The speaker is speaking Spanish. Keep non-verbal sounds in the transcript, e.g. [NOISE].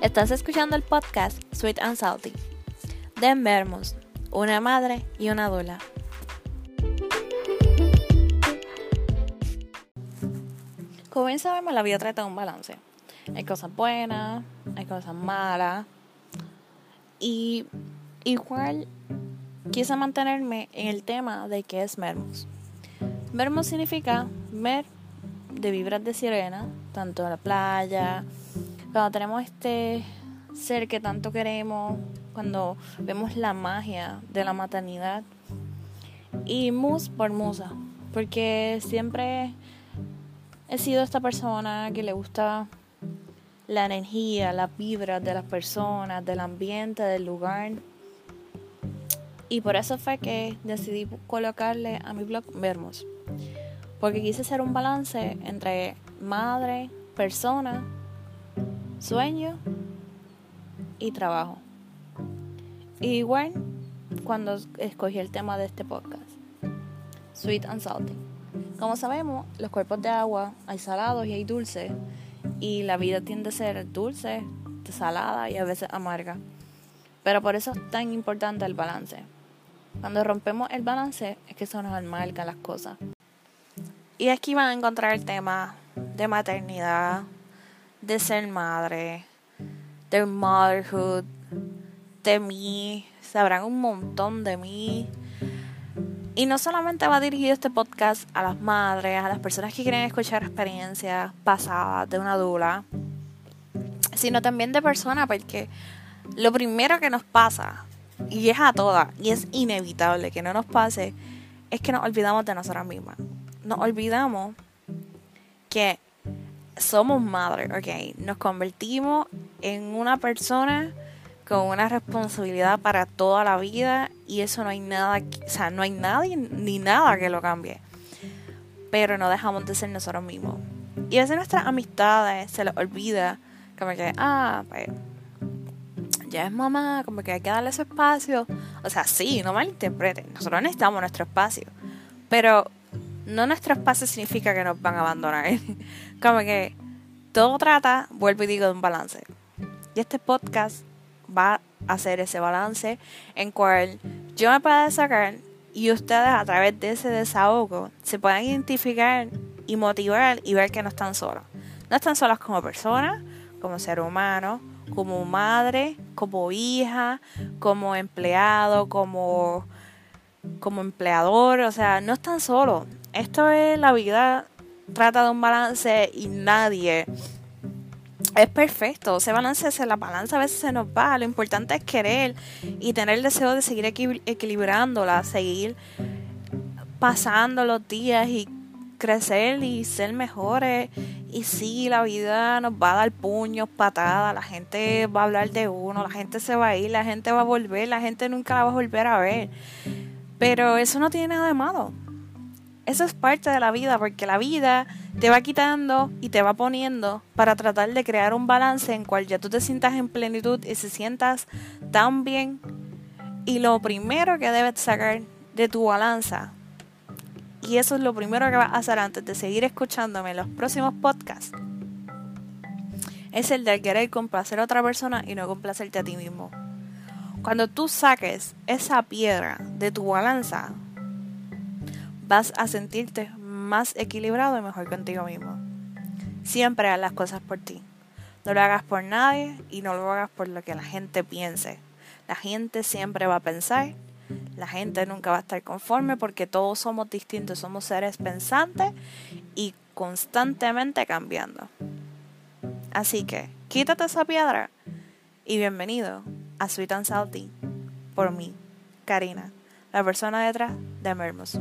Estás escuchando el podcast Sweet and Salty de Mermos, una madre y una dula. Como bien sabemos, la vida trata de un balance. Hay cosas buenas, hay cosas malas. Y igual quise mantenerme en el tema de qué es Mermos. Mermos significa mer de vibras de sirena, tanto en la playa, cuando tenemos este ser que tanto queremos, cuando vemos la magia de la maternidad. Y mus por musa, porque siempre he sido esta persona que le gusta la energía, las vibras de las personas, del ambiente, del lugar. Y por eso fue que decidí colocarle a mi blog Vermos. Porque quise hacer un balance entre madre, persona sueño y trabajo. igual cuando escogí el tema de este podcast, sweet and salty. Como sabemos, los cuerpos de agua hay salados y hay dulces, y la vida tiende a ser dulce, salada y a veces amarga. Pero por eso es tan importante el balance. Cuando rompemos el balance es que se nos amargan las cosas. Y aquí van a encontrar el tema de maternidad, de ser madre, de motherhood, de mí, sabrán un montón de mí. Y no solamente va dirigido este podcast a las madres, a las personas que quieren escuchar experiencias pasadas de una dula, sino también de personas, porque lo primero que nos pasa, y es a todas, y es inevitable que no nos pase, es que nos olvidamos de nosotras mismas. Nos olvidamos que somos madres, ok, nos convertimos en una persona con una responsabilidad para toda la vida y eso no hay nada, o sea, no hay nadie ni nada que lo cambie. Pero no dejamos de ser nosotros mismos. Y a veces nuestras amistades se les olvida como que, ah, pues, ya es mamá, como que hay que darle su espacio. O sea, sí, no malinterpreten, nosotros necesitamos nuestro espacio. Pero no nuestro espacio significa que nos van a abandonar. [LAUGHS] Como que todo trata, vuelvo y digo, de un balance. Y este podcast va a hacer ese balance en cual yo me pueda sacar y ustedes a través de ese desahogo se puedan identificar y motivar y ver que no están solos. No están solas como personas, como ser humano, como madre, como hija, como empleado, como, como empleador. O sea, no están solos. Esto es la vida trata de un balance y nadie es perfecto. Ese balance, la balanza a veces se nos va. Lo importante es querer y tener el deseo de seguir equilibrándola, seguir pasando los días y crecer y ser mejores. Y sí, la vida nos va a dar puños, patadas, la gente va a hablar de uno, la gente se va a ir, la gente va a volver, la gente nunca la va a volver a ver. Pero eso no tiene nada de malo. Eso es parte de la vida, porque la vida te va quitando y te va poniendo para tratar de crear un balance en cual ya tú te sientas en plenitud y se sientas tan bien. Y lo primero que debes sacar de tu balanza, y eso es lo primero que vas a hacer antes de seguir escuchándome en los próximos podcasts, es el de querer complacer a otra persona y no complacerte a ti mismo. Cuando tú saques esa piedra de tu balanza, vas a sentirte más equilibrado y mejor contigo mismo. Siempre haz las cosas por ti. No lo hagas por nadie y no lo hagas por lo que la gente piense. La gente siempre va a pensar, la gente nunca va a estar conforme porque todos somos distintos, somos seres pensantes y constantemente cambiando. Así que quítate esa piedra y bienvenido a Sweet and Salty por mí, Karina, la persona detrás de Mermos.